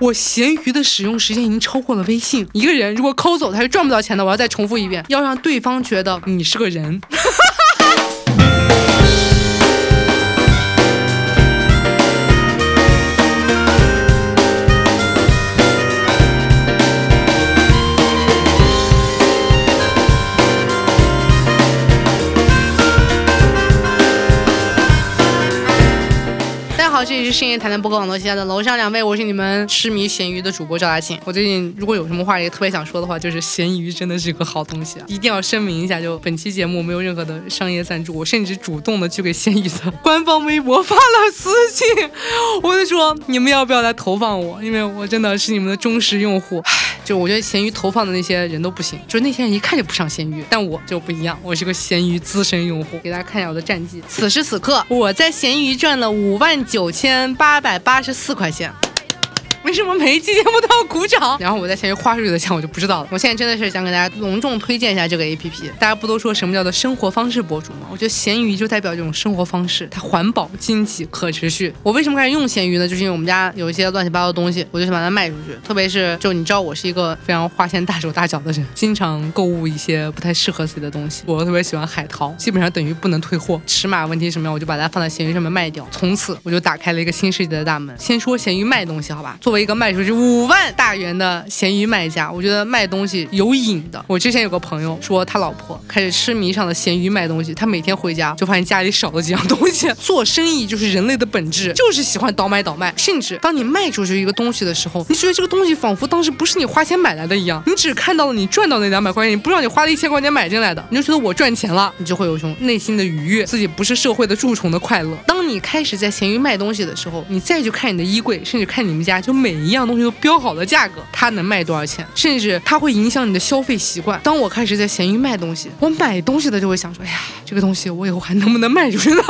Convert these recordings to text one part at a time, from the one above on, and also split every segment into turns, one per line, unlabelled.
我闲鱼的使用时间已经超过了微信。一个人如果抠走，他是赚不到钱的。我要再重复一遍，要让对方觉得你是个人。这里是深夜谈谈播客网络旗下的楼上两位，我是你们痴迷咸鱼的主播赵大庆。我最近如果有什么话也特别想说的话，就是咸鱼真的是个好东西啊！一定要声明一下，就本期节目没有任何的商业赞助，我甚至主动的去给咸鱼的官方微博发了私信，我就说你们要不要来投放我？因为我真的是你们的忠实用户。唉，就我觉得咸鱼投放的那些人都不行，就那些人一看就不上咸鱼，但我就不一样，我是个咸鱼资深用户。给大家看一下我的战绩，此时此刻我在咸鱼赚了五万九。九千八百八十四块钱。为什么每一期节目都要鼓掌？然后我在闲鱼花出去的钱我就不知道了。我现在真的是想给大家隆重推荐一下这个 A P P。大家不都说什么叫做生活方式博主吗？我觉得闲鱼就代表这种生活方式，它环保、经济、可持续。我为什么开始用闲鱼呢？就是因为我们家有一些乱七八糟的东西，我就想把它卖出去。特别是就你知道我是一个非常花钱大手大脚的人，经常购物一些不太适合自己的东西。我特别喜欢海淘，基本上等于不能退货。尺码问题什么样，我就把它放在闲鱼上面卖掉。从此我就打开了一个新世界的大门。先说闲鱼卖东西，好吧？作为一个卖出去五。万大元的闲鱼卖家，我觉得卖东西有瘾的。我之前有个朋友说，他老婆开始痴迷上了闲鱼卖东西。他每天回家就发现家里少了几样东西。做生意就是人类的本质，就是喜欢倒买倒卖。甚至当你卖出去一个东西的时候，你觉得这个东西仿佛当时不是你花钱买来的一样，你只看到了你赚到那两百块钱，你不知道你花了一千块钱买进来的，你就觉得我赚钱了，你就会有一种内心的愉悦，自己不是社会的蛀虫的快乐。当你开始在闲鱼卖东西的时候，你再去看你的衣柜，甚至看你们家，就每一样东西都标好了价格。它能卖多少钱，甚至它会影响你的消费习惯。当我开始在闲鱼卖东西，我买东西的就会想说，哎呀，这个东西我以后还能不能卖出去呢？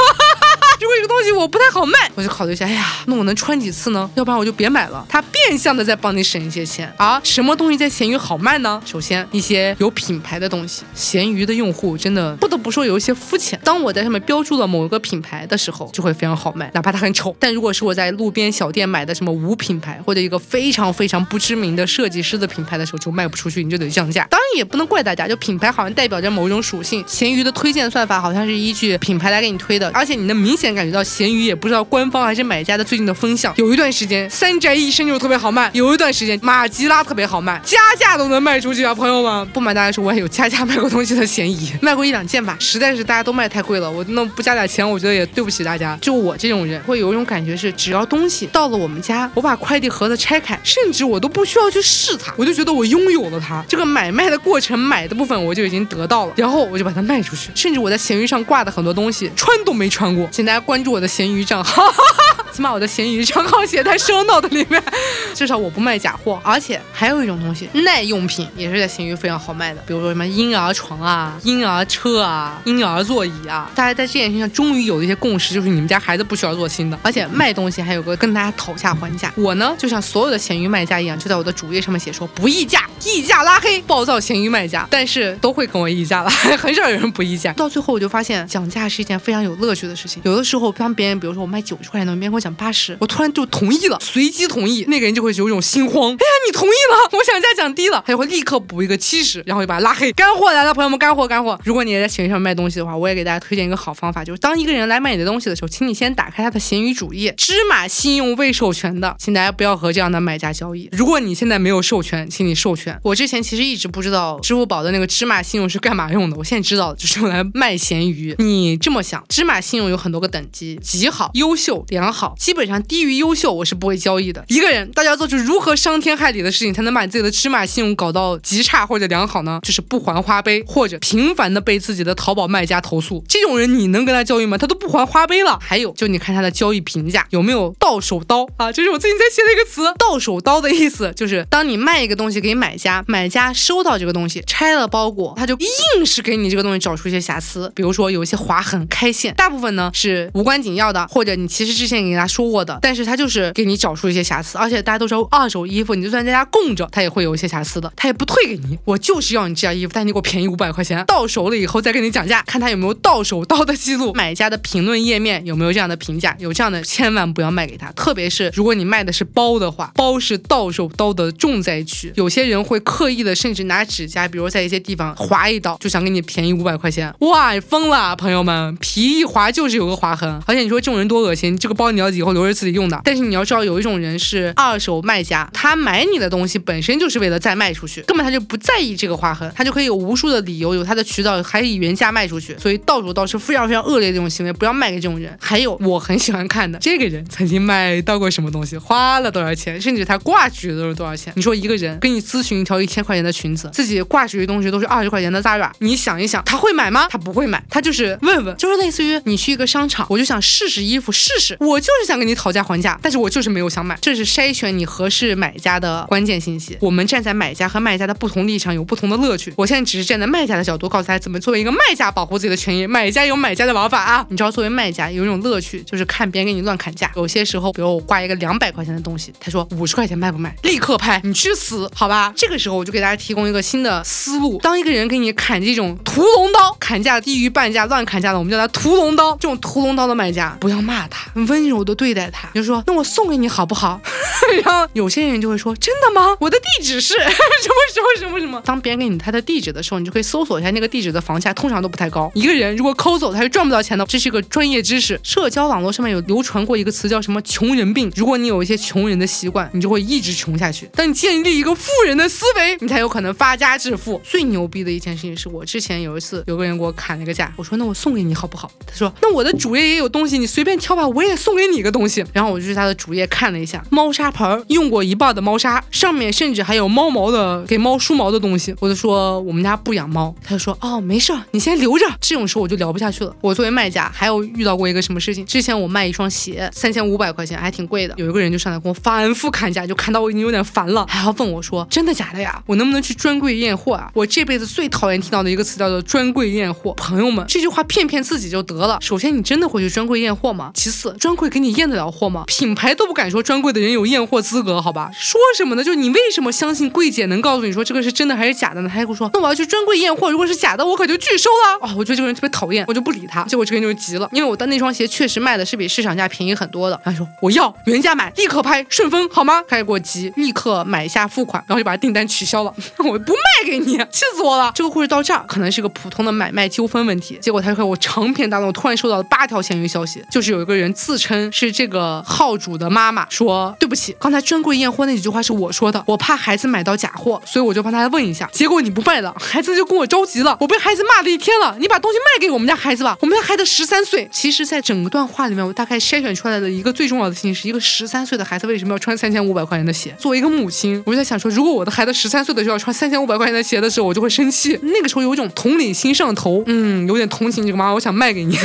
如果 这个东西我不太好卖，我就考虑一下，哎呀，那我能穿几次呢？要不然我就别买了。它变相的在帮你省一些钱。而什么东西在闲鱼好卖呢？首先，一些有品牌的东西。闲鱼的用户真的不得不说有一些肤浅。当我在上面标注了某一个品牌的时候，就会非常好卖，哪怕它很丑。但如果是我在路边小店买的什么无品牌或者一个非常非常不知名的设计师的品牌的时候，就卖不出去，你就得降价。当然也不能怪大家，就品牌好像代表着某一种属性。闲鱼的推荐算法好像是依据品牌来给你推的，而且你能明显。感觉到闲鱼也不知道官方还是买家的最近的风向，有一段时间三宅一生就特别好卖，有一段时间马吉拉特别好卖，加价都能卖出去啊！朋友们，不瞒大家说，我也有加价卖过东西的嫌疑，卖过一两件吧，实在是大家都卖太太贵了，我那不加点钱，我觉得也对不起大家。就我这种人，会有一种感觉是，只要东西到了我们家，我把快递盒子拆开，甚至我都不需要去试它，我就觉得我拥有了它。这个买卖的过程，买的部分我就已经得到了，然后我就把它卖出去。甚至我在闲鱼上挂的很多东西，穿都没穿过，请大家关注我的闲鱼。账号，起码我的闲鱼账号写在收 note 里面，至少我不卖假货。而且还有一种东西，耐用品也是在闲鱼非常好卖的，比如说什么婴儿床啊、婴儿车啊、婴儿座椅啊。大家在这件事情上终于有了一些共识，就是你们家孩子不需要做新的。而且卖东西还有个跟大家讨价还价，我呢就像所有的闲鱼卖家一样，就在我的主页上面写说不议价，议价拉黑，暴躁闲鱼卖家。但是都会跟我议价了，很少有人不议价。到最后我就发现讲价是一件非常有乐趣的事情。有的时候当别人比如说我卖九十块钱的，别人跟我讲八十，我突然就同意了，随机同意，那个人就会有一种心慌。哎呀，你同意了，我想价讲低了，他就会立刻补一个七十，然后就把他拉黑。干货来了，朋友们，干货干货！如果你也在闲鱼上卖东西的话，我也给大家推荐一个好方法，就是当一个人来买你的东西的时候，请你先打开他的闲鱼主页，芝麻信用未授权的，请大家不要和这样的买家交易。如果你现在没有授权，请你授权。我之前其实一直不知道支付宝的那个芝麻信用是干嘛用的，我现在知道，就是用来卖闲鱼。你这么想，芝麻信用有很多个等级，极好、优秀。良好，基本上低于优秀，我是不会交易的。一个人，大家做出如何伤天害理的事情，才能把自己的芝麻信用搞到极差或者良好呢？就是不还花呗，或者频繁的被自己的淘宝卖家投诉。这种人，你能跟他交易吗？他都不还花呗了。还有，就你看他的交易评价有没有到手刀啊？这是我最近在写的一个词，到手刀的意思就是，当你卖一个东西给买家，买家收到这个东西，拆了包裹，他就硬是给你这个东西找出一些瑕疵，比如说有一些划痕、开线，大部分呢是无关紧要的，或者你其实之前给他说过的，但是他就是给你找出一些瑕疵，而且大家都知道二手衣服，你就算在家供着，他也会有一些瑕疵的，他也不退给你。我就是要你这件衣服，但你给我便宜五百块钱，到手了以后再跟你讲价，看他有没有到到手刀的记录，买家的评论页面有没有这样的评价，有这样的千万不要卖给他，特别是如果你卖的是包的话，包是到手刀的重灾区，有些人会刻意的甚至拿指甲，比如在一些地方划一刀，就想给你便宜五百块钱，哇，疯了，朋友们，皮一划就是有个划痕，而且你说这种人多恶心，这个包你要以后留着自己用的，但是你要知道有一种人是二手卖家，他买你的东西本身就是为了再卖出去，根本他就不在意这个划痕，他就可以有无数的理由，有他的渠道，还以原价卖出去，所以到手刀是非常非常恶劣的这种行为，不要卖给这种人。还有我很喜欢看的，这个人曾经卖到过什么东西，花了多少钱，甚至他挂出去都是多少钱。你说一个人跟你咨询一条一千块钱的裙子，自己挂出去的东西都是二十块钱的 Zara，你想一想，他会买吗？他不会买，他就是问问，就是类似于你去一个商场，我就想试试衣服，试试，我就是想跟你讨价还价，但是我就是没有想买，这是筛选你合适买家的关键信息。我们站在买家和卖家的不同立场，有不同的乐趣。我现在只是站在卖家的角度，告诉大家怎么作为一个卖家保护自己的权益，买家有买家的玩法啊。你知道，作为卖家有一种乐趣，就是看别人给你乱砍价。有些时候，比如我挂一个两百块钱的东西，他说五十块钱卖不卖？立刻拍，你去死，好吧？这个时候我就给大家提供一个新的思路：当一个人给你砍这种屠龙刀，砍价低于半价、乱砍价的，我们叫他屠龙刀。这种屠龙刀的买家，不要骂他，温柔的对待他，就说那我送给你好不好？然后有些人就会说真的吗？我的地址是什么 什么什么什么？当别人给你他的地址的时候，你就可以搜索一下那个地址的房价，通常都不太高。一个人如果抠走，他是赚不到钱的。这是个专业知识。社交网络上面有流传过一个词叫什么“穷人病”。如果你有一些穷人的习惯，你就会一直穷下去。当你建立一个富人的思维，你才有可能发家致富。最牛逼的一件事情是我之前有一次有个人给我砍了个价，我说那我送给你好不好？他说那我的主页也有东西，你随便挑吧，我也送给你一个东西。然后我就去他的主页看了一下，猫砂盆用过一半的猫砂，上面甚至还有猫毛的给猫梳毛的东西。我就说我们家不养猫，他就说哦没事，你先留着。这种时候就聊不下去了。我作为卖家，还有遇到过一个什么事情？之前我卖一双鞋，三千五百块钱，还挺贵的。有一个人就上来跟我反复砍价，就砍到我已经有点烦了，还要问我说真的假的呀？我能不能去专柜验货啊？我这辈子最讨厌听到的一个词叫做专柜验货。朋友们，这句话骗骗自己就得了。首先，你真的会去专柜验货吗？其次，专柜给你验得了货吗？品牌都不敢说专柜的人有验货资格，好吧？说什么呢？就你为什么相信柜姐能告诉你说这个是真的还是假的呢？他还跟我说，那我要去专柜验货，如果是假的，我可就拒收了。哦，我觉得这个人特别讨厌，我就不理他。结果这个人就急了，因为我的那双鞋确实卖的是比市场价便宜很多的。他说我要原价买，立刻拍顺丰好吗？开始给我急，立刻买下付款，然后就把订单取消了，我不卖给你，气死我了。这个故事到这儿可能是个普通的买卖纠纷问题，结果他就和我长篇大论，我突然收到了八条闲鱼消息，就是有一个人自称是这个号主的妈妈，说对不起，刚才专柜验货那几句话是我说的，我怕孩子买到假货，所以我就帮他问一下，结果你不卖了，孩子就跟我着急了，我被孩子骂了一天了，你把东西卖给我们家孩子吧，我们家孩子十三岁。其实，在整段话里面，我大概筛选出来的一个最重要的信息是一个十三岁的孩子为什么要穿三千五百块钱的鞋。作为一个母亲，我就在想说，如果我的孩子十三岁的时候要穿三千五百块钱的鞋的时候，我就会生气。那个时候有一种同理心上头，嗯，有点同情这个妈妈，我想卖给你，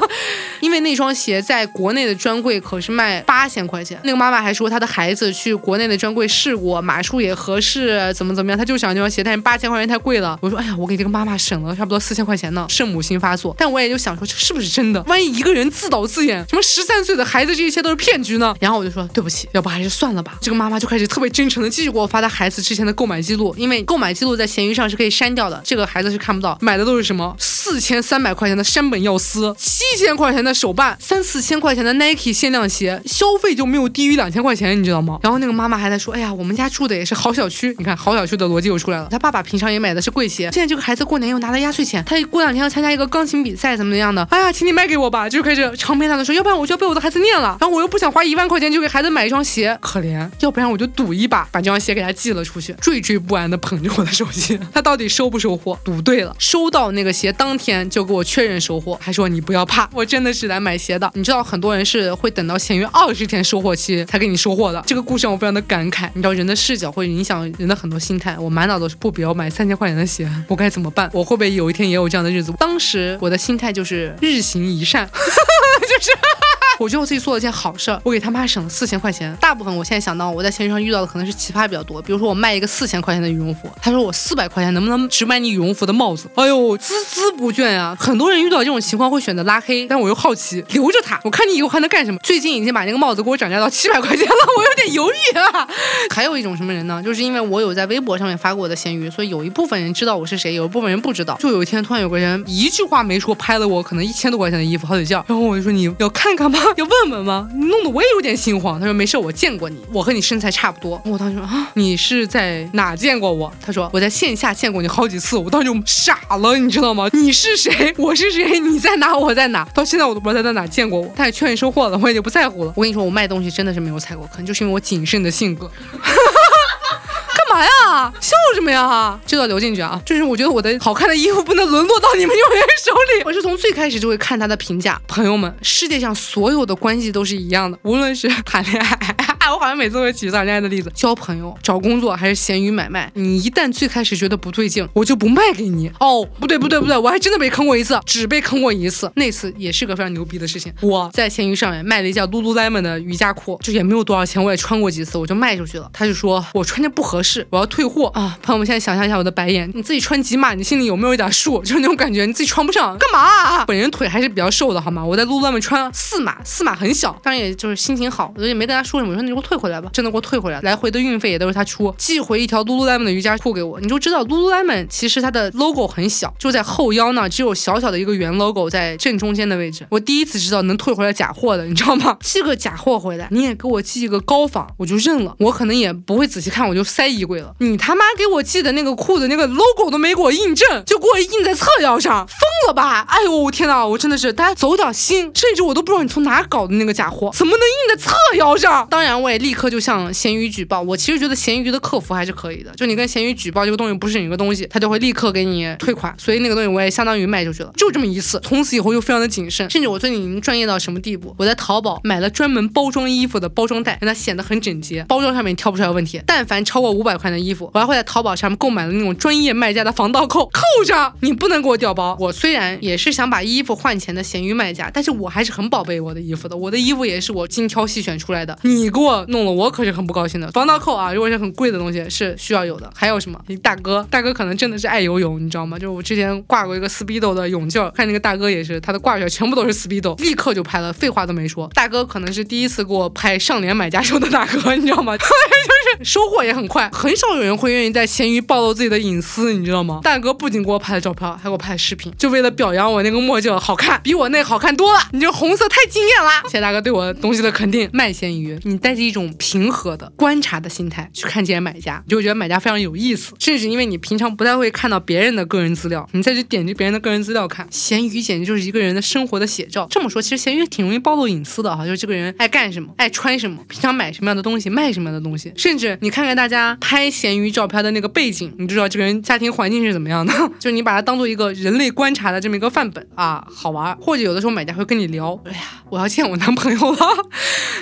因为那双鞋在国内的专柜可是卖八千块钱。那个妈妈还说，她的孩子去国内的专柜试过，码数也合适，怎么怎么样，她就想这双鞋，但是八千块钱太贵了。我说，哎呀，我给这个妈妈省了差不多四千块钱呢，圣母心发作。但我也就想说，这是不是真的？万一一个人自导自演，什么十三岁的孩子，这一切都是骗局呢？然后我就说，对不起，要不还是算了吧。这个妈妈就开始特别真诚的继续给我发她孩子之前的购买记录，因为购买记录在闲鱼上是可以删掉的，这个孩子是看不到。买的都是什么四千三百块钱的山本耀司，七千块钱的手办，三四千块钱的 Nike 限量鞋，消费就没有低于两千块钱，你知道吗？然后那个妈妈还在说，哎呀，我们家住的也是好小区，你看好小区的逻辑又出来了。他爸爸平常也买的是贵鞋，现在这个孩子过年又拿了压岁钱，他过两天要参加一个钢琴比赛，怎么怎样的？哎呀，请你卖给我吧，就开始长篇大论说，要不然我就要被我的孩子念了，然后我又不想花一万块钱就给孩子买一双鞋，可怜，要不然我就赌一把，把这双鞋给他寄了出去。惴惴不安的捧着我的手机，他到底收不收货？赌对了，收到那个鞋当天就给我确认收货，还说你不要怕，我真的是来买鞋的。你知道很多人是会等到闲鱼二十天收货期才给你收货的，这个故事让我非常的感慨。你知道人的视角会影响人的很多心态，我满脑都是不比要买三千块钱的鞋，我该怎么办？我会不会有一天也有这样的日子？当时我的心态就是日行一善，就是。我觉得我自己做了件好事儿，我给他妈省了四千块钱。大部分我现在想到我在闲鱼上遇到的可能是奇葩比较多，比如说我卖一个四千块钱的羽绒服，他说我四百块钱能不能只买你羽绒服的帽子？哎呦，孜孜不倦呀！很多人遇到这种情况会选择拉黑，但我又好奇，留着他，我看你以后还能干什么？最近已经把那个帽子给我涨价到七百块钱了，我有点犹豫啊。还有一种什么人呢？就是因为我有在微博上面发过我的闲鱼，所以有一部分人知道我是谁，有一部分人不知道。就有一天突然有个人一句话没说，拍了我可能一千多块钱的衣服好几件，然后我就说你要看看吗？要问问吗？你弄得我也有点心慌。他说没事，我见过你，我和你身材差不多。我当时说啊，你是在哪见过我？他说我在线下见过你好几次。我当时就傻了，你知道吗？你是谁？我是谁？你在哪？我在哪？到现在我都不知道他在哪见过我。他也劝你收货了，我也就不在乎了。我跟你说，我卖东西真的是没有踩过坑，就是因为我谨慎的性格。啥呀？笑什么呀？这要留进去啊！就是我觉得我的好看的衣服不能沦落到你们有人手里。我是从最开始就会看他的评价。朋友们，世界上所有的关系都是一样的，无论是谈恋爱。我好像每次会举谈恋爱的例子，交朋友、找工作还是闲鱼买卖。你一旦最开始觉得不对劲，我就不卖给你。哦，不对不对不对，我还真的被坑过一次，只被坑过一次。那次也是个非常牛逼的事情。我在闲鱼上面卖了一件 lululemon 的瑜伽裤，就也没有多少钱，我也穿过几次，我就卖出去了。他就说我穿着不合适，我要退货啊！朋友们现在想象一下我的白眼，你自己穿几码，你心里有没有一点数？就是那种感觉，你自己穿不上干嘛？本人腿还是比较瘦的，好吗？我在 lululemon 穿四码，四码很小，当然也就是心情好，我也没跟他说什么，说你给我退回来吧，真的。给我退回来，来回的运费也都是他出，寄回一条 lululemon 的瑜伽裤给我，你就知道 lululemon 其实它的 logo 很小，就在后腰呢，只有小小的一个圆 logo 在正中间的位置。我第一次知道能退回来假货的，你知道吗？寄个假货回来，你也给我寄一个高仿，我就认了。我可能也不会仔细看，我就塞衣柜了。你他妈给我寄的那个裤子，那个 logo 都没给我印正，就给我印在侧腰上，疯了吧？哎呦我，天哪，我真的是，大家走点心，甚至我都不知道你从哪搞的那个假货，怎么能印在侧腰上？当然，我也立刻就向。闲鱼举报，我其实觉得闲鱼的客服还是可以的，就你跟闲鱼举报这个东西不是你个东西，他就会立刻给你退款，所以那个东西我也相当于卖出去了，就这么一次，从此以后就非常的谨慎，甚至我最近已经专业到什么地步，我在淘宝买了专门包装衣服的包装袋，让它显得很整洁，包装上面挑不出来问题。但凡超过五百块的衣服，我还会在淘宝上面购买了那种专业卖家的防盗扣，扣上，你不能给我调包。我虽然也是想把衣服换钱的闲鱼卖家，但是我还是很宝贝我的衣服的，我的衣服也是我精挑细选出来的，你给我弄了，我可是很不高兴的。防盗扣啊，如果是很贵的东西是需要有的。还有什么？大哥，大哥可能真的是爱游泳，你知道吗？就是我之前挂过一个 speedo 的泳镜，看那个大哥也是，他的挂件全部都是 speedo，立刻就拍了，废话都没说。大哥可能是第一次给我拍上联买家秀的大哥，你知道吗？就是收获也很快，很少有人会愿意在闲鱼暴露自己的隐私，你知道吗？大哥不仅给我拍了照片，还给我拍了视频，就为了表扬我那个墨镜好看，比我那好看多了。你这红色太惊艳了，谢谢大哥对我东西的肯定。卖闲鱼，你带着一种平和的观察。的心态去看这些买家，就会觉得买家非常有意思，甚至因为你平常不太会看到别人的个人资料，你再去点击别人的个人资料看，闲鱼简直就是一个人的生活的写照。这么说，其实闲鱼挺容易暴露隐私的哈，就是这个人爱干什么，爱穿什么，平常买什么样的东西，卖什么样的东西，甚至你看看大家拍闲鱼照片的那个背景，你就知道这个人家庭环境是怎么样的，就是你把它当做一个人类观察的这么一个范本啊，好玩。或者有的时候买家会跟你聊，哎呀，我要见我男朋友了，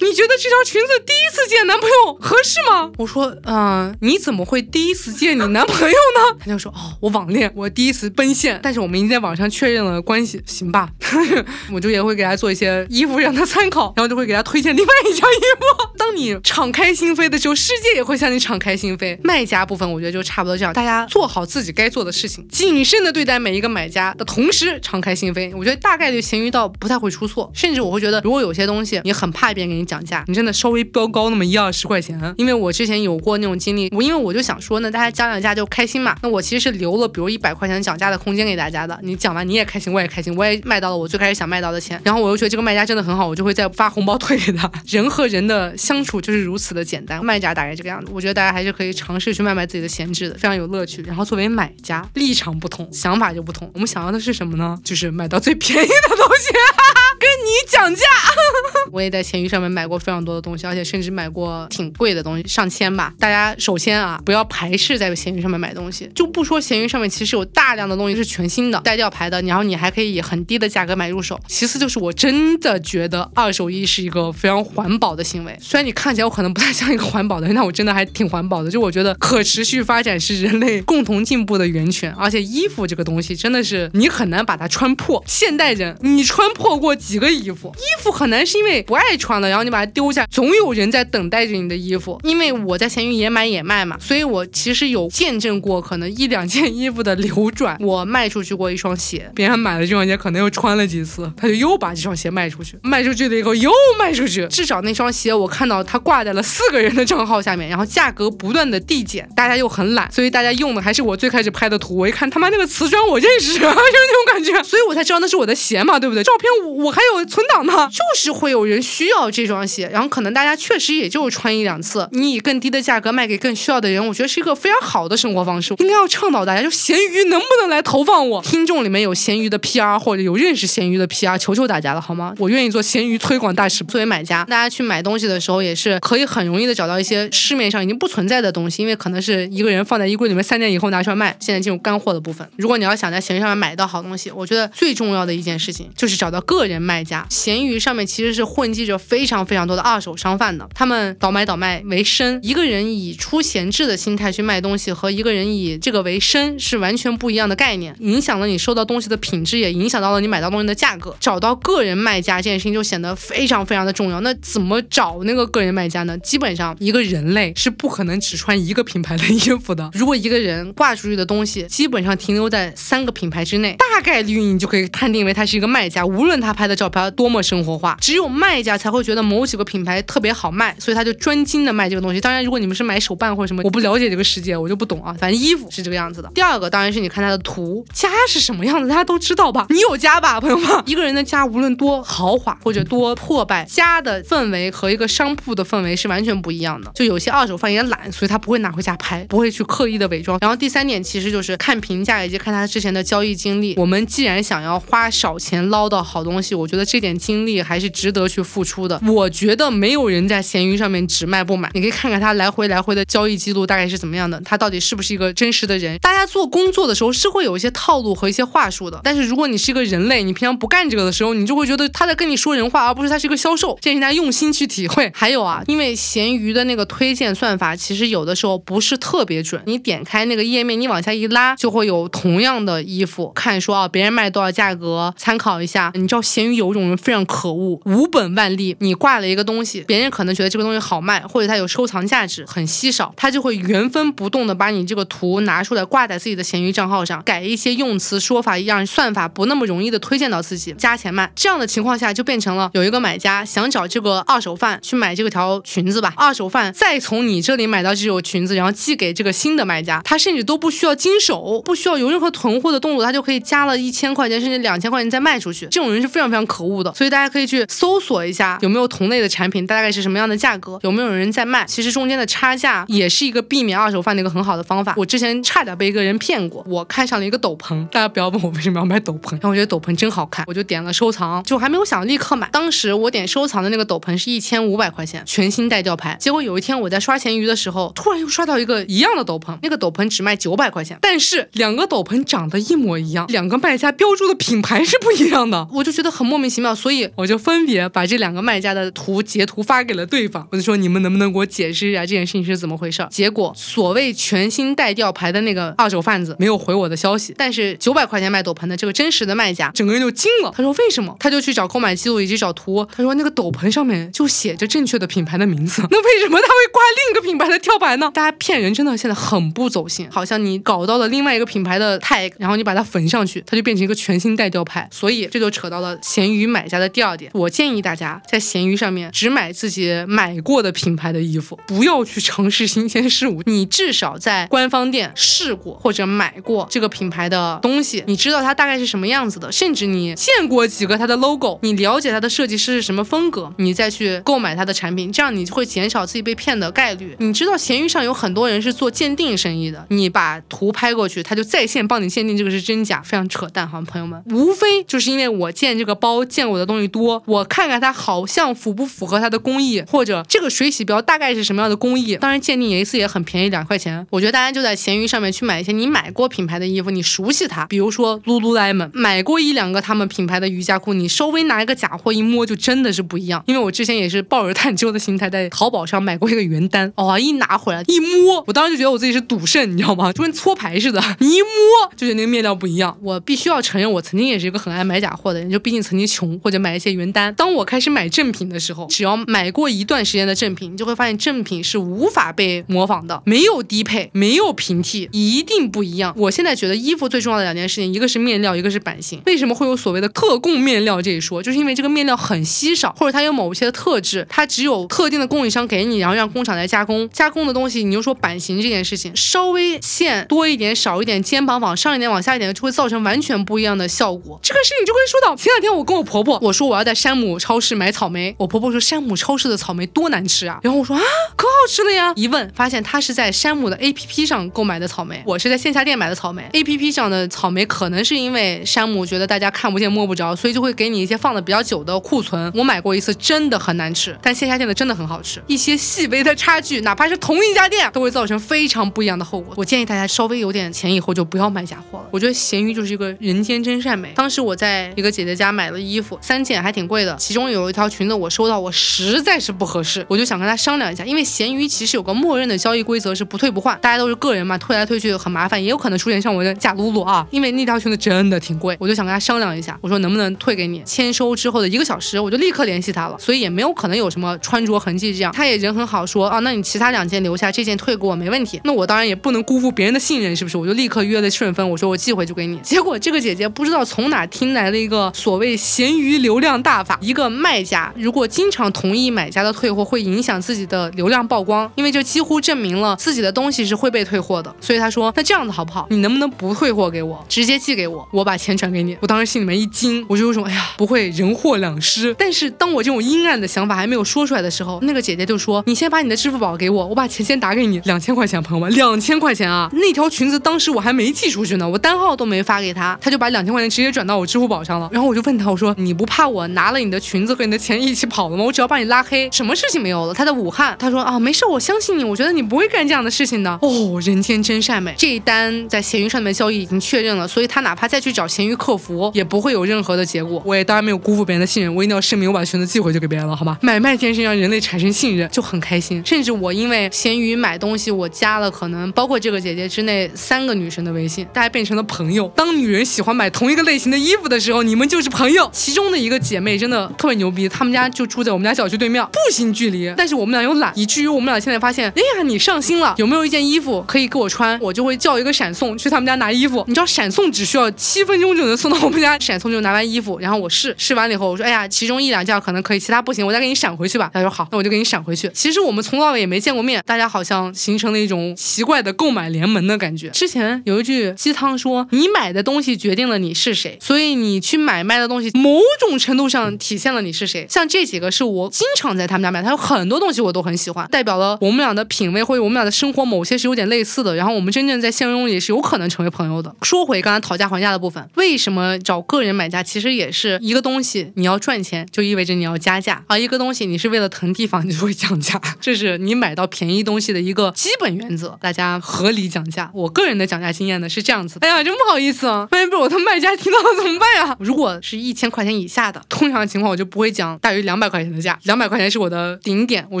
你觉得这条裙子第一次见男朋友合适？吗？我说，嗯，你怎么会第一次见你男朋友呢？他就说，哦，我网恋，我第一次奔现，但是我们已经在网上确认了关系，行吧？我就也会给他做一些衣服让他参考，然后就会给他推荐另外一件衣服。当你敞开心扉的时候，世界也会向你敞开心扉。卖家部分我觉得就差不多这样，大家做好自己该做的事情，谨慎的对待每一个买家的同时，敞开心扉。我觉得大概率闲鱼到不太会出错，甚至我会觉得，如果有些东西你很怕别人给你讲价，你真的稍微标高那么一二十块钱，因为。我之前有过那种经历，我因为我就想说呢，大家讲讲价就开心嘛。那我其实是留了比如一百块钱讲价的空间给大家的。你讲完你也开心，我也开心，我也卖到了我最开始想卖到的钱。然后我又觉得这个卖家真的很好，我就会再发红包退给他。人和人的相处就是如此的简单，卖家大概这个样子。我觉得大家还是可以尝试去卖卖自己的闲置的，非常有乐趣。然后作为买家，立场不同，想法就不同。我们想要的是什么呢？就是买到最便宜的东西，跟你讲价。我也在闲鱼上面买过非常多的东西，而且。且甚至买过挺贵的东西，上千吧。大家首先啊，不要排斥在闲鱼上面买东西，就不说闲鱼上面其实有大量的东西是全新的、带吊牌的，然后你还可以以很低的价格买入手。其次就是我真的觉得二手衣是一个非常环保的行为，虽然你看起来我可能不太像一个环保的人，但我真的还挺环保的。就我觉得可持续发展是人类共同进步的源泉，而且衣服这个东西真的是你很难把它穿破。现代人，你穿破过几个衣服？衣服很难是因为不爱穿了，然后你把它丢下，总有人在等待着你的衣服。因为我在闲鱼也买也卖嘛，所以我其实有见证过可能一两件衣服的流转。我卖出去过一双鞋，别人买了这双鞋可能又穿了几次，他就又把这双鞋卖出去，卖出去了以后又卖出去，至少那双鞋我看到它挂在了四个人的账号下面，然后价格不断的递减，大家又很懒，所以大家用的还是我最开始拍的图。我一看他妈那个瓷砖我认识，就是那种感觉，所以我才知道那是我的鞋嘛，对不对？照片我我还有存档呢，就是会有人需要这双鞋，然后可能大家确实也就穿一两次，你以更低的价格卖给更需要的人，我觉得是一个非常好的生活方式，应该要倡导大家，就闲鱼能不能来投放我？听众里面有闲鱼的 PR 或者有认识闲鱼的 PR，求求大家了好吗？我愿意做闲鱼推广大使。作为买家，大家去买东西的时候也是可以很容易的找到一些市面上已经不存在的东西，因为可能是一个人放在衣柜里面三年以后拿出来卖。现在进入干货的部分，如果你要想在闲鱼上面买到好东西，我觉得最重要的一件事情就是找到个人卖家。闲鱼上面其实是混迹着非常非常多的二手商贩他们倒买倒卖为生。一个人以出闲置的心态去卖东西，和一个人以这个为生是完全不一样的概念，影响了你收到东西的品质，也影响到了你买到东西的价格。找到个人卖家这件事情就显得非常非常的重要。那怎么找那个个人卖家呢？基本上一个人类是不可能只穿一个品牌的衣服的。如果一个人挂出去的东西基本上停留在三个品牌之内，大概率你就可以判定为他是一个卖家。无论他拍的照片多么生活化，只有卖家才会觉得某几个品牌特别好卖，所以他就专精的卖这个东西。当然，如果你们是买手办或者什么，我不了解这个世界，我就不懂啊。反正衣服是这个样子的。第二个当然是你看他的图，家是什么样子，大家都知道吧？你有家吧，朋友们？一个人的家无论多豪华或者多破败，家的氛围和一个商铺的氛围是完全不一样的。就有些二手贩也懒，所以他不会拿回家拍，不会去刻意的伪装。然后第三点其实就是看评价以及看他之前的交易经历。我们既然想要花少钱捞到好东西，我觉得这点精力还是值得去付出的。我觉得没有人在闲鱼上面只卖不买，你可以看看他来回来回的交易记录大概是怎么样的，他到底是不是一个真实的人？大家做工作的时候是会有一些套路和一些话术的，但是如果你是一个人类，你平常不干这个的时候，你就会觉得他在跟你说人话，而不是他是一个销售。建议大家用心去体会。还有啊，因为闲鱼的那个推荐算法其实有的时候不是特别准，你点开那个页面，你往下一拉，就会有同样的衣服，看说啊别人卖多少价格，参考一下。你知道闲鱼有一种人非常可恶，无本万利，你挂了一个东西，别人可能觉得这个东西好卖，或者它有收藏价值，很稀少，他就会原封不动的把你这个图拿出来挂在自己的闲鱼账号上，改一些用词说法，让算法不那么容易的推荐到自己，加钱卖。这样的情况下，就变成了有一个买家想找这个二手贩去买这个条裙子吧，二手贩再从你这里买到这种裙子，然后寄给这个新的卖家，他甚至都不需要经手，不需要有任何囤货的动作，他就可以加了一千块钱甚至两千块钱再卖出去。这种人是非常非常可恶的，所以大家可以去搜索一下有没有同类的产品，大概是是什么样的价格，有没有人在卖。其实中间的差价也是一个避免二手贩的一个很好的方法。我之前差点被一个人骗过，我看上了一个斗篷，大家不要问我为什么要买斗篷，但我觉得斗篷真好看，我就点了收藏，就还没有想立刻买。当时我点收藏的那个斗篷是一千五百块钱，全新带吊牌。结果有一天我在刷闲鱼的时候，突然又刷到一个一样的斗篷，那个斗篷只卖九百块钱，但是两个斗篷长得一模一样，两个卖家标注的品牌是不一样的，我就觉得很莫名其妙，所以我就分别把这两个卖家的图截图发给了对方，我就说你们能不能给我解释一下这件事情是怎么回事？结果所谓全新带吊牌的那个二手贩子没有回我的消息，但是九百块钱卖斗篷的这个真实的卖家整个人就惊了，他说为什么？他就去找购买记录以及找图，他说那个斗篷上面就写着正确的品牌的名字，那为什么他会挂另一个品牌的吊牌呢？大家骗人真的现在很不走心，好像你搞到了另外一个品牌的 tag，然后你把它缝上去，它就变成一个全新带吊牌，所以这就扯到了闲鱼买家的第二点。我建议大家在闲鱼上面只买自己买过的品牌的衣服，不要去尝试新鲜事物。你至少在官方店试过或者买过这个品牌的东西，你知道它大概是什么样子的，甚至你见过几个它的 logo，你了解它的设计师是什么风格，你再去购买它的产品，这样你就会减少自己被骗的概率。你知道闲鱼上有很多人是做鉴定生意的，你把图拍过去，他就在线帮你鉴定这个是真假，非常扯淡哈，朋友们。无非就是因为我见这个包见过的东西多，我看看它好像符不符合它的工艺艺，或者这个水洗标大概是什么样的工艺。当然鉴定一次也很便宜，两块钱。我觉得大家就在闲鱼上面去买一些你买过品牌的衣服，你熟悉它，比如说 Lululemon，买过一两个他们品牌的瑜伽裤，你稍微拿一个假货一摸，就真的是不一样。因为我之前也是抱着探究的心态，在淘宝上买过一个原单，哇，一拿回来一摸，我当时就觉得我自己是赌圣，你知道吗？就跟搓牌似的，你一摸就觉得那个面料不一样。我必须要承认，我曾经也是一个很爱买假货的人，就毕竟曾经穷或者买一些原单。当我开始买正品的时候，只要买过一段时间的正品，你就会发现正品是无法被模仿的，没有低配，没有平替，一定不一样。我现在觉得衣服最重要的两件事情，一个是面料，一个是版型。为什么会有所谓的特供面料这一说？就是因为这个面料很稀少，或者它有某些的特质，它只有特定的供应商给你，然后让工厂来加工。加工的东西，你就说版型这件事情，稍微线多一点、少一点，肩膀往上一点、往下一点，就会造成完全不一样的效果。这个事情就会说到前两天我跟我婆婆我说我要在山姆超市买草莓，我婆婆说山姆超市的草莓多难吃啊，然后我说啊可好吃了呀，一问发现她是在山姆的 APP 上购买的草莓，我是在线下店买的草莓。APP 上的草莓可能是因为山姆觉得大家看不见摸不着，所以就会给你一些放的比较久的库存。我买过一次真的很难吃，但线下店的真的很好吃。一些细微的差距，哪怕是同一家店，都会造成非常不一样的后果。我建议大家稍微有点钱以后就不要买假货了。我觉得闲鱼就是一个人间真善美。当时我在一个姐姐家买了衣服，三件还挺贵的，其中有一条裙子我收到，我实在是不合适，我就想跟她商量一下，因为闲鱼其实有个默认的交易规则是不退不换，大家都是个人嘛，退来退去很麻烦，也有可能出现像我的 假露露啊。因为那条裙子真的挺贵，我就想跟她商量一下，我说能不能退给你？签收之后的一个小时，我就立刻联系她了，所以也没有可能有什么穿着痕迹这样。她也人很好，说啊，那你其他两件留下，这件退给我没问题。那我当然也不能辜负别人的信任，是不是？我就立刻约了顺丰，我说我寄回去给你。结果这个姐姐不知道从哪听来了一个所谓闲鱼流量大法，一个卖家如果经常同意买买家的退货，会影响自己的流量曝光，因为就几乎证明了自己的东西是会被退货的。所以她说，那这样子好不好？你能不能不退货给我，直接寄给我，我把钱转给你？我当时心里面一惊，我就有种哎呀，不会人货两失。但是当我这种阴暗的想法还没有说出来的时候，那个姐姐就说，你先把你的支付宝给我，我把钱先打给你，两千块钱，朋友们，两千块钱啊！那条裙子当时我还没寄出去呢，我单号都没发给他，他就把两千块钱直接转到我支付宝上了。然后我就问他，我说你不怕我拿了你的裙子和你的钱一起跑了吗？我只要把你拉黑，什么事情没有了？他在武汉，他说啊，没事，我相信你，我觉得你不会干这样的事情的。哦，人间真善美，这一单在闲鱼上面交易已经确认了，所以他哪怕再去找闲鱼客服，也不会有任何的结果。我也当然没有辜负别人的信任，我一定要声明，我把裙子寄回去给别人了，好吗？买卖天生让人类产生信任，就很开心。甚至我因为闲鱼买东西，我加了可能包括这个姐姐之内三个女生的微信，大家变成了朋友。当女人喜欢买同一个类型的衣服的时候，你们就是朋友。其中的一个姐妹真的特别牛逼，她们家就住在我们家小区对面，步行距离。但是我们俩又懒，以至于我们俩现在发现，哎呀，你上心了，有没有一件衣服可以给我穿？我就会叫一个闪送去他们家拿衣服。你知道闪送只需要七分钟就能送到我们家，闪送就拿完衣服，然后我试试完了以后，我说，哎呀，其中一两件可能可以，其他不行，我再给你闪回去吧。他说好，那我就给你闪回去。其实我们从头到尾也没见过面，大家好像形成了一种奇怪的购买联盟的感觉。之前有一句鸡汤说，你买的东西决定了你是谁，所以你去买卖的东西，某种程度上体现了你是谁。像这几个是我经常在他们家买，他有很多东西我都很喜欢，代表了我们俩的品味或者我们俩的生活某些是有点类似的。然后我们真正在现实中也是有可能成为朋友的。说回刚才讨价还价的部分，为什么找个人买家？其实也是一个东西，你要赚钱就意味着你要加价啊；一个东西你是为了腾地方，你就会降价，这是你买到便宜东西的一个基本原则。大家合理讲价。我个人的讲价经验呢是这样子，哎呀，真不好意思啊，万一被我的卖家听到了怎么办呀？如果是一千块钱以下的，通常情况我就不会讲大于两百块钱的价，两百块钱是我的顶点，我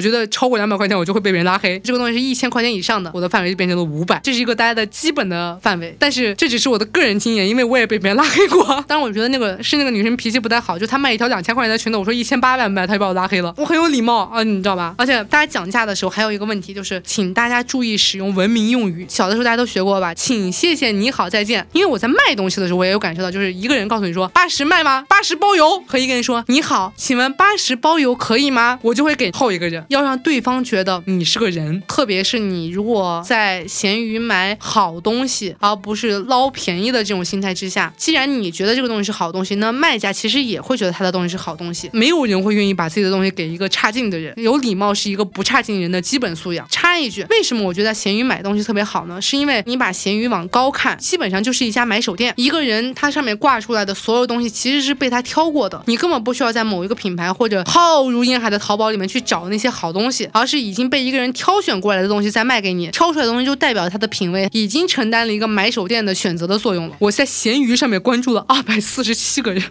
觉得超过两百块钱我就会被别人拉黑。这个东西是一千块钱以上的，我的范围就变成了五百，这是一个大家的基本的范围。但是这只是我的个人经验，因为我也被别人拉黑过。当然，我觉得那个是那个女生脾气不太好，就她卖一条两千块钱的裙子，我说一千八百卖，她就把我拉黑了。我很有礼貌啊，你知道吧？而且大家讲价的时候还有一个问题，就是请大家注意使用文明用语。小的时候大家都学过吧？请、谢谢、你好、再见。因为我在卖东西的时候，我也有感受到，就是一个人告诉你说八十卖吗？八十包邮，和一个人说你好，请问八十包邮可以吗？我就会给后一个人，要让对方觉得你是个人。特别是你如果在闲鱼买好东西，而不是捞便宜的这种心态之下，既然你觉得这个东西是好东西，那卖家其实也会觉得他的东西是好东西。没有人会愿意把自己的东西给一个差劲的人。有礼貌是一个不差劲人的基本素养。插一句，为什么我觉得闲鱼买东西特别好呢？是因为你把闲鱼往高看，基本上就是一家买手店。一个人他上面挂出来的所有东西其实是被他挑过的，你根本不需要在某一个品牌或者浩如烟海的淘宝里面去找那些好东西，而是已经被一个人挑选过来的东西再卖给你。挑出来的东西就代表他的品味已经承担了一个买手店的选择的作用了。我在闲鱼上面关注了二百四十七个人。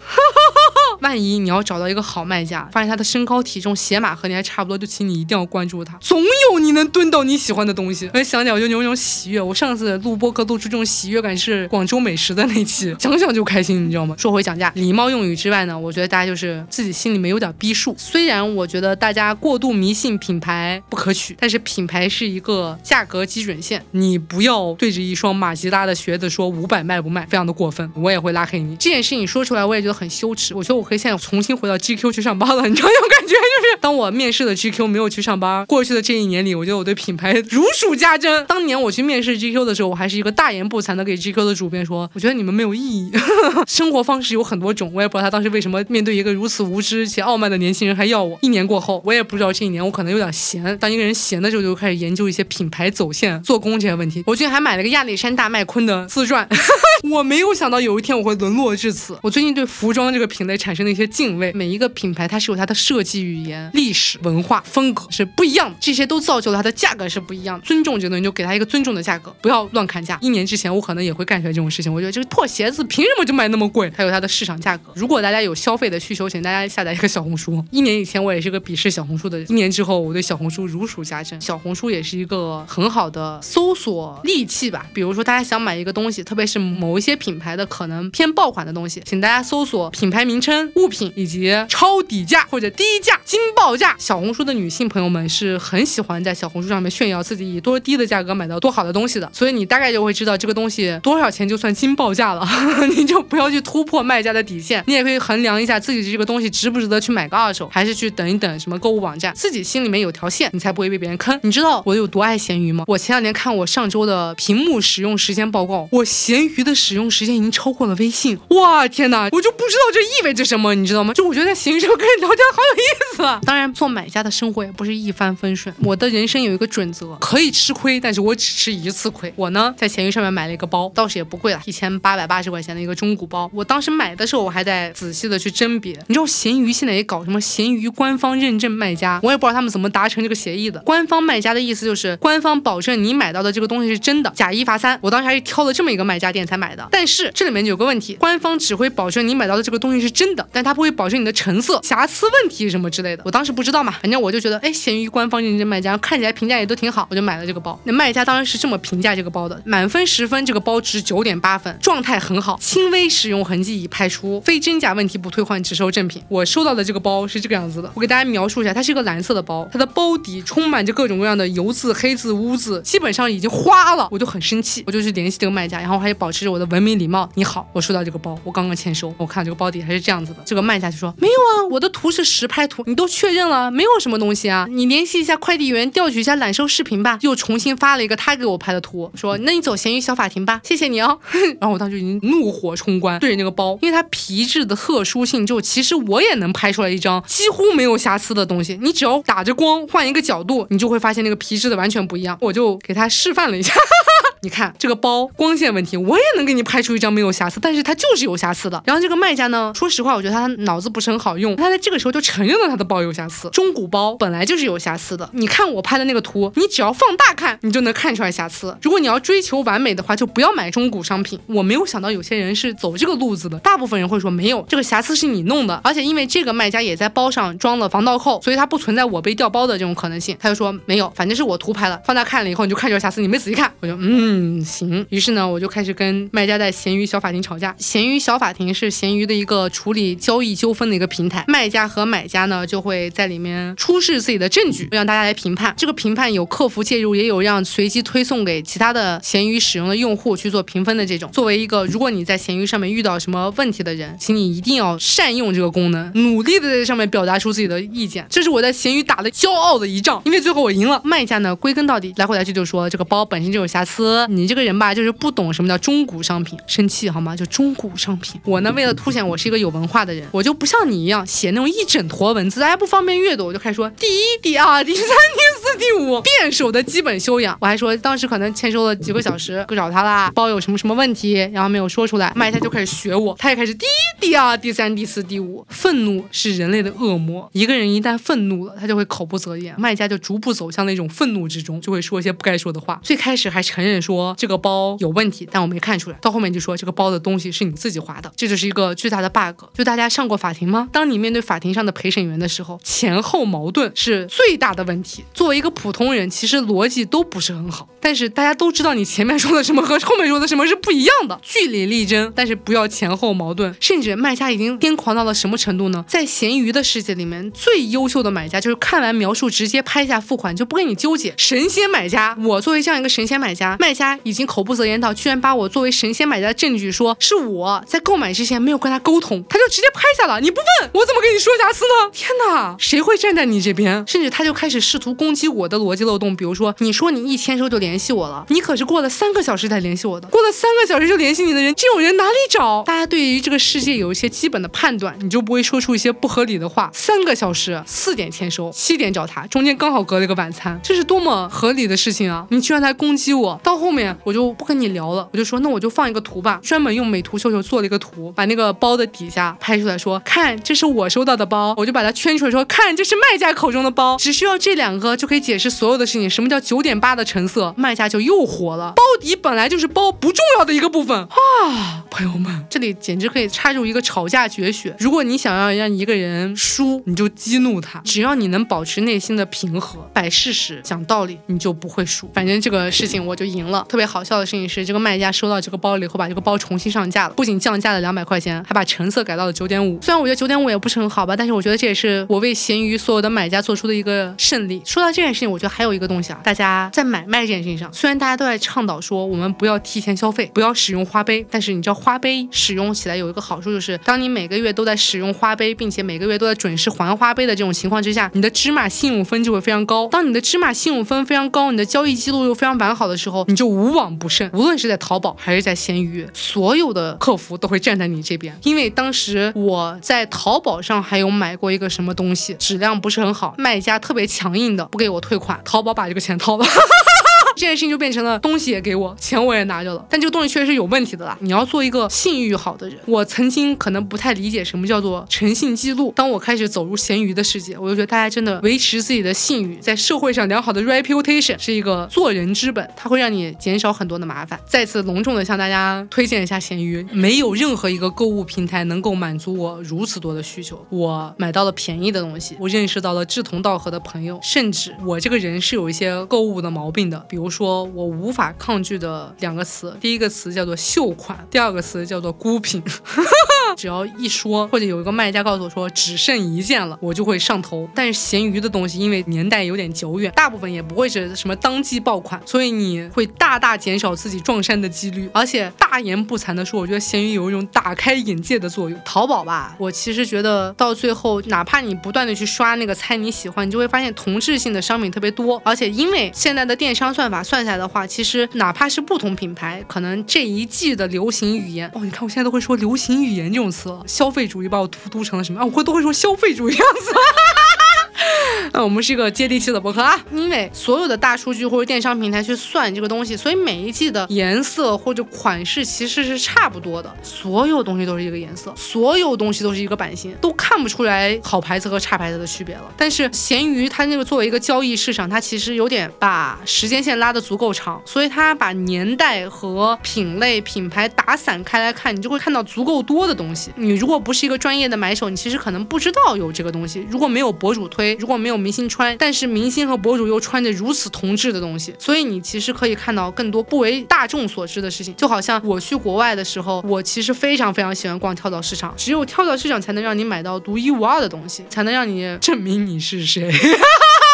万一你要找到一个好卖家，发现他的身高体重鞋码和你还差不多，就请你一定要关注他，总有你能蹲到你喜欢的东西。我想想我就有一种喜悦。我上次录播客录出这种喜悦感是广州美食的那期，想想就开心，你知道吗？说回讲价，礼貌用语之外呢，我觉得大家就是自己心里面有点逼数。虽然我觉得大家过度迷信品牌不可取，但是品牌是一个价格基准线，你不要对着一双马吉拉的靴子说五百卖不卖，非常的过分，我也会拉黑你。这件事情说出来，我也觉得很羞耻。我觉得我。可以现在重新回到 GQ 去上班了，你知道那种感觉？就是当我面试的 GQ 没有去上班，过去的这一年里，我觉得我对品牌如数家珍。当年我去面试 GQ 的时候，我还是一个大言不惭的给 GQ 的主编说，我觉得你们没有意义。生活方式有很多种，我也不知道他当时为什么面对一个如此无知且傲慢的年轻人还要我。一年过后，我也不知道这一年我可能有点闲。当一个人闲的时候，就开始研究一些品牌走线、做工这些问题。我最近还买了个亚历山大麦昆的自传。我没有想到有一天我会沦落至此。我最近对服装这个品类产生了一些敬畏。每一个品牌它是有它的设计语言、历史文化风格是不一样的，这些都造就了它的价格是不一样的。尊重这个东西就给它一个尊重的价格，不要乱砍价。一年之前我可能也会干出来这种事情，我觉得这个破鞋子凭什么就卖那么贵？它有它的市场价格。如果大家有消费的需求，请大家下载一个小红书。一年以前我也是个鄙视小红书的，一年之后我对小红书如数家珍。小红书也是一个很好的搜索利器吧。比如说大家想买一个东西，特别是某一些品牌的可能偏爆款的东西，请大家搜索品牌名称、物品以及。超底价或者低价惊爆价，小红书的女性朋友们是很喜欢在小红书上面炫耀自己以多低的价格买到多好的东西的，所以你大概就会知道这个东西多少钱就算惊爆价了，你就不要去突破卖家的底线，你也可以衡量一下自己这个东西值不值得去买个二手，还是去等一等什么购物网站，自己心里面有条线，你才不会被别人坑。你知道我有多爱闲鱼吗？我前两天看我上周的屏幕使用时间报告，我闲鱼的使用时间已经超过了微信，哇天哪，我就不知道这意味着什，你知道吗？就我。觉得在闲鱼上跟人聊天好有意思啊！当然，做买家的生活也不是一帆风顺。我的人生有一个准则，可以吃亏，但是我只吃一次亏。我呢，在闲鱼上面买了一个包，倒是也不贵了，一千八百八十块钱的一个中古包。我当时买的时候，我还在仔细的去甄别。你知道闲鱼现在也搞什么闲鱼官方认证卖家，我也不知道他们怎么达成这个协议的。官方卖家的意思就是官方保证你买到的这个东西是真的，假一罚三。我当时还是挑了这么一个卖家店才买的。但是这里面有个问题，官方只会保证你买到的这个东西是真的，但他不会保证你。的成色、瑕疵问题什么之类的，我当时不知道嘛，反正我就觉得，哎，闲鱼官方认证卖家看起来评价也都挺好，我就买了这个包。那卖家当然是这么评价这个包的：满分十分，这个包值九点八分，状态很好，轻微使用痕迹已拍出，非真假问题不退换，只收正品。我收到的这个包是这个样子的，我给大家描述一下，它是一个蓝色的包，它的包底充满着各种各样的油渍、黑渍、污渍，基本上已经花了，我就很生气，我就去联系这个卖家，然后还保持着我的文明礼貌，你好，我收到这个包，我刚刚签收，我看这个包底还是这样子这个卖家就说没有啊，我的。图是实拍图，你都确认了，没有什么东西啊？你联系一下快递员，调取一下揽收视频吧。又重新发了一个他给我拍的图，说那你走闲鱼小法庭吧，谢谢你哦。然后我当时已经怒火冲冠，对着那个包，因为它皮质的特殊性，就其实我也能拍出来一张几乎没有瑕疵的东西。你只要打着光，换一个角度，你就会发现那个皮质的完全不一样。我就给他示范了一下。你看这个包光线问题，我也能给你拍出一张没有瑕疵，但是它就是有瑕疵的。然后这个卖家呢，说实话，我觉得他脑子不是很好用，他在这个时候就承认了他的包有瑕疵。中古包本来就是有瑕疵的，你看我拍的那个图，你只要放大看，你就能看出来瑕疵。如果你要追求完美的话，就不要买中古商品。我没有想到有些人是走这个路子的，大部分人会说没有这个瑕疵是你弄的，而且因为这个卖家也在包上装了防盗扣，所以它不存在我被调包的这种可能性。他就说没有，反正是我图拍了，放大看了以后你就看出来瑕疵，你没仔细看，我就嗯嗯行。于是呢，我就开始跟卖家在闲鱼小法庭吵架。闲鱼小法庭是闲鱼的一个处理交易纠纷的一个平台，卖家和买家呢就会在里面出示自己的证据，让大家来评判。这个评判有客服介入，也有让随机推送给其他的闲鱼使用的用户去做评分的这种。作为一个如果你在闲鱼上面遇到什么问题的人，请你一定要善用这个功能，努力的在这上面表达出自己的意见。这是我在闲鱼打的骄傲的一仗，因为最后我赢了。卖家呢归根到底来回来去就说这个包本身就有瑕疵，你这个人吧，就是不懂什么叫中古商品，生气好吗？就中古商品。我呢，为了凸显我是一个有文化的人，我就不像你一样写那种一整坨文字，大家不方便阅读，我就开始说第一、第二、第三、第四、第五，辩手的基本修养。我还说当时可能签收了几个小时，去找他啦，包有什么什么问题，然后没有说出来，卖家就开始学我，他也开始第一、第二、第三、第四、第五。愤怒是人类的恶魔，一个人一旦愤怒了，他就会口不择言，卖家就逐步走向那种愤怒之中，就会说一些不该说的话。最开始还承认说这个包有问题，但我没看出来，到后面就说这个包的东西是你自己划的，这就是一个巨大的 bug。就大家上过法庭吗？当你面对法庭上的陪审员的时候，前后矛盾是最大的问题。作为一个普通人，其实逻辑都不是很好，但是大家都知道你前面说的什么和后面说的什么是不一样的，据理力争，但是不要前后矛盾。甚至卖家已经癫狂到了什么程度呢？在闲鱼的世界里面，最优秀的买家就是看完描述直接拍下付款，就不跟你纠结。神仙买家，我作为这样一个神仙买家，卖家已经口不择言到，居然把我作为神仙买家的证据说是我在购买之前没有跟他沟通，他就直接拍下了。你不问我怎么跟你说瑕疵呢？天哪，谁会站在你这边？甚至他就开始试图攻击我的逻辑漏洞，比如说你说你一签收就联系我了，你可是过了三个小时才联系我的，过了三个小时就联系你的人，这种人哪里找？大家对于这个世界有一些基本的判断，你就不会说出一些不合理的话。三个小时，四点签收，七点找他，中间刚好隔了一个晚餐，这是多么合理的事情啊！你居然来攻击我，到后面我就不跟你聊了，我就说那我就放一个图吧，专门用美图秀秀做了一个图，把那个包的底下拍出来说，看这是我收到的包，我就把它圈出来说，看这是卖家口中的包，只需要这两个就可以解释所有的事情。什么叫九点八的成色？卖家就又火了。包底本来就是包不重要的一个部分啊，朋友们，这里简直可以插入一个吵架绝学。如果你想要让一个人输，你就激怒他，只要你能保持内心的平和，摆事实讲道理，你就不会输。反正这个事情我就赢了。特别好笑的事情是，这个卖家收到这个包了以后，把这个包重新上架了，不仅降价了两百块钱，还把成色改到了九点五。虽然我觉得九点五也不是很好吧，但是我觉得这也是我为闲鱼所有的买家做出的一个胜利。说到这件事情，我觉得还有一个东西啊，大家在买卖这件事情上，虽然大家都在倡导说我们不要提前消费，不要使用花呗，但是你知道花呗使用起来有一个好处，就是当你每个月都在使用花呗，并且每个月都在准时还花呗的这种情况之下，你的芝麻信用分就会非常高。当你的芝麻信用分非常高，你的交易记录又非常完好的时候，你就无往不胜。无论是在淘宝还是在闲鱼，所有的客服都会站在你这边。因为当时我在淘宝上还有买过一个什么东西，质量不是很好，卖家特别强硬的不给我退款，淘宝把这个钱掏了。这件事情就变成了东西也给我，钱我也拿着了，但这个东西确实是有问题的啦。你要做一个信誉好的人，我曾经可能不太理解什么叫做诚信记录。当我开始走入闲鱼的世界，我就觉得大家真的维持自己的信誉，在社会上良好的 reputation 是一个做人之本，它会让你减少很多的麻烦。再次隆重的向大家推荐一下闲鱼，没有任何一个购物平台能够满足我如此多的需求。我买到了便宜的东西，我认识到了志同道合的朋友，甚至我这个人是有一些购物的毛病的，比如。说我无法抗拒的两个词，第一个词叫做秀款，第二个词叫做孤品。只要一说，或者有一个卖家告诉我说只剩一件了，我就会上头。但是闲鱼的东西，因为年代有点久远，大部分也不会是什么当季爆款，所以你会大大减少自己撞衫的几率。而且大言不惭的说，我觉得闲鱼有一种打开眼界的作用。淘宝吧，我其实觉得到最后，哪怕你不断的去刷那个猜你喜欢，你就会发现同质性的商品特别多。而且因为现在的电商算法算下来的话，其实哪怕是不同品牌，可能这一季的流行语言哦，你看我现在都会说流行语言这种词了。消费主义把我荼毒成了什么啊？我会都会说消费主义样子。那我们是一个接地气的博客啊，因为所有的大数据或者电商平台去算这个东西，所以每一季的颜色或者款式其实是差不多的，所有东西都是一个颜色，所有东西都是一个版型，都看不出来好牌子和差牌子的区别了。但是闲鱼它那个作为一个交易市场，它其实有点把时间线拉得足够长，所以它把年代和品类品牌打散开来看，你就会看到足够多的东西。你如果不是一个专业的买手，你其实可能不知道有这个东西。如果没有博主推，如果没有明星穿，但是明星和博主又穿着如此同质的东西，所以你其实可以看到更多不为大众所知的事情。就好像我去国外的时候，我其实非常非常喜欢逛跳蚤市场，只有跳蚤市场才能让你买到独一无二的东西，才能让你证明你是谁。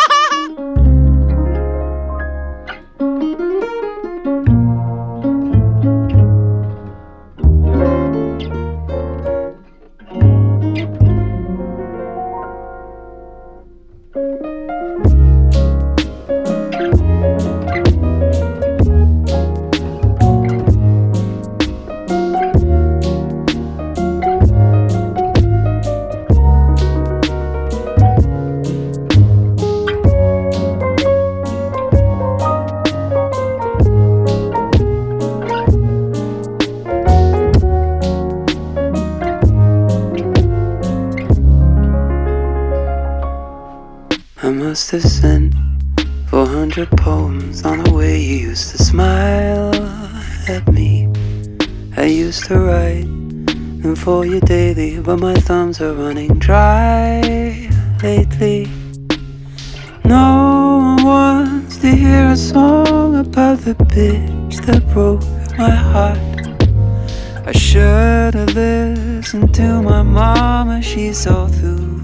I should have listened to my mama, she saw through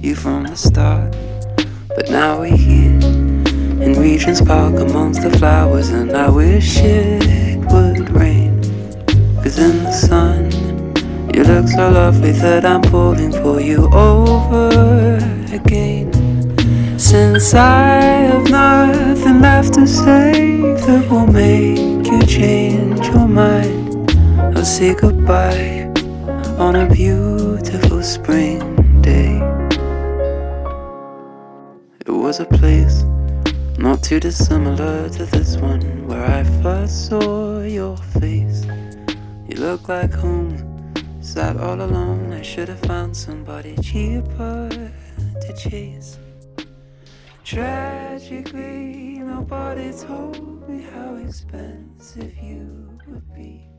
you from the start. But now we're here in Regent's Park amongst the flowers, and I wish it would rain. Cause in the sun, you look so lovely that I'm pulling for you over again. Since I have nothing left to say that will make you change your mind, I'll say goodbye on a beautiful spring day. It was a place not too dissimilar to this one where I first saw your face. You look like home, sat all alone. I should have found somebody cheaper to chase. Tragically, nobody told me how expensive you would be.